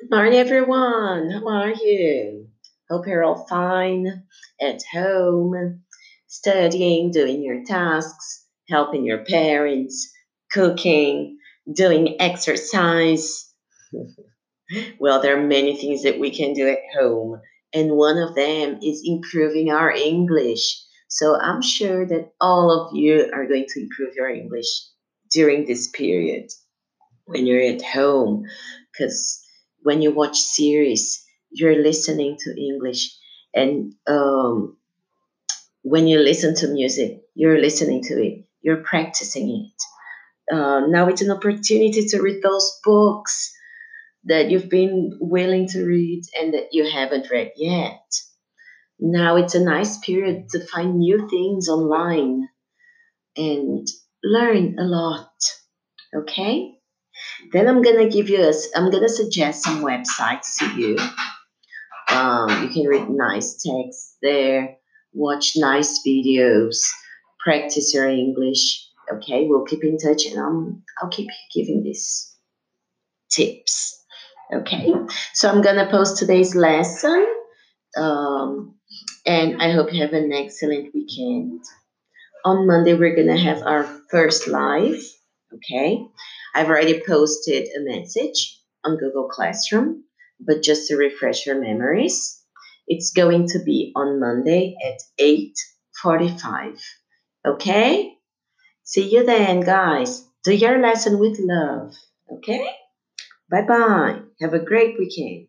Good morning, everyone. How are you? Hope you're all fine at home, studying, doing your tasks, helping your parents, cooking, doing exercise. well, there are many things that we can do at home, and one of them is improving our English. So I'm sure that all of you are going to improve your English during this period when you're at home because when you watch series you're listening to english. And um, when you listen to music you're listening to it. You're practicing it. Uh, now it's an opportunity to read those books that you've been willing to read and that you haven't read yet. Now it's a nice period to find new things online and learn a lot okay then I'm gonna give you a, I'm gonna suggest some websites to you. Um, you can read nice text there, watch nice videos, practice your English. Okay, we'll keep in touch, and um, I'll keep giving these tips. Okay, so I'm gonna post today's lesson, um, and I hope you have an excellent weekend. On Monday, we're gonna have our first live. Okay, I've already posted a message on Google Classroom, but just to refresh your memories, it's going to be on Monday at 8:45. Okay? See you then, guys. Do your lesson with love. Okay? Bye bye. Have a great weekend.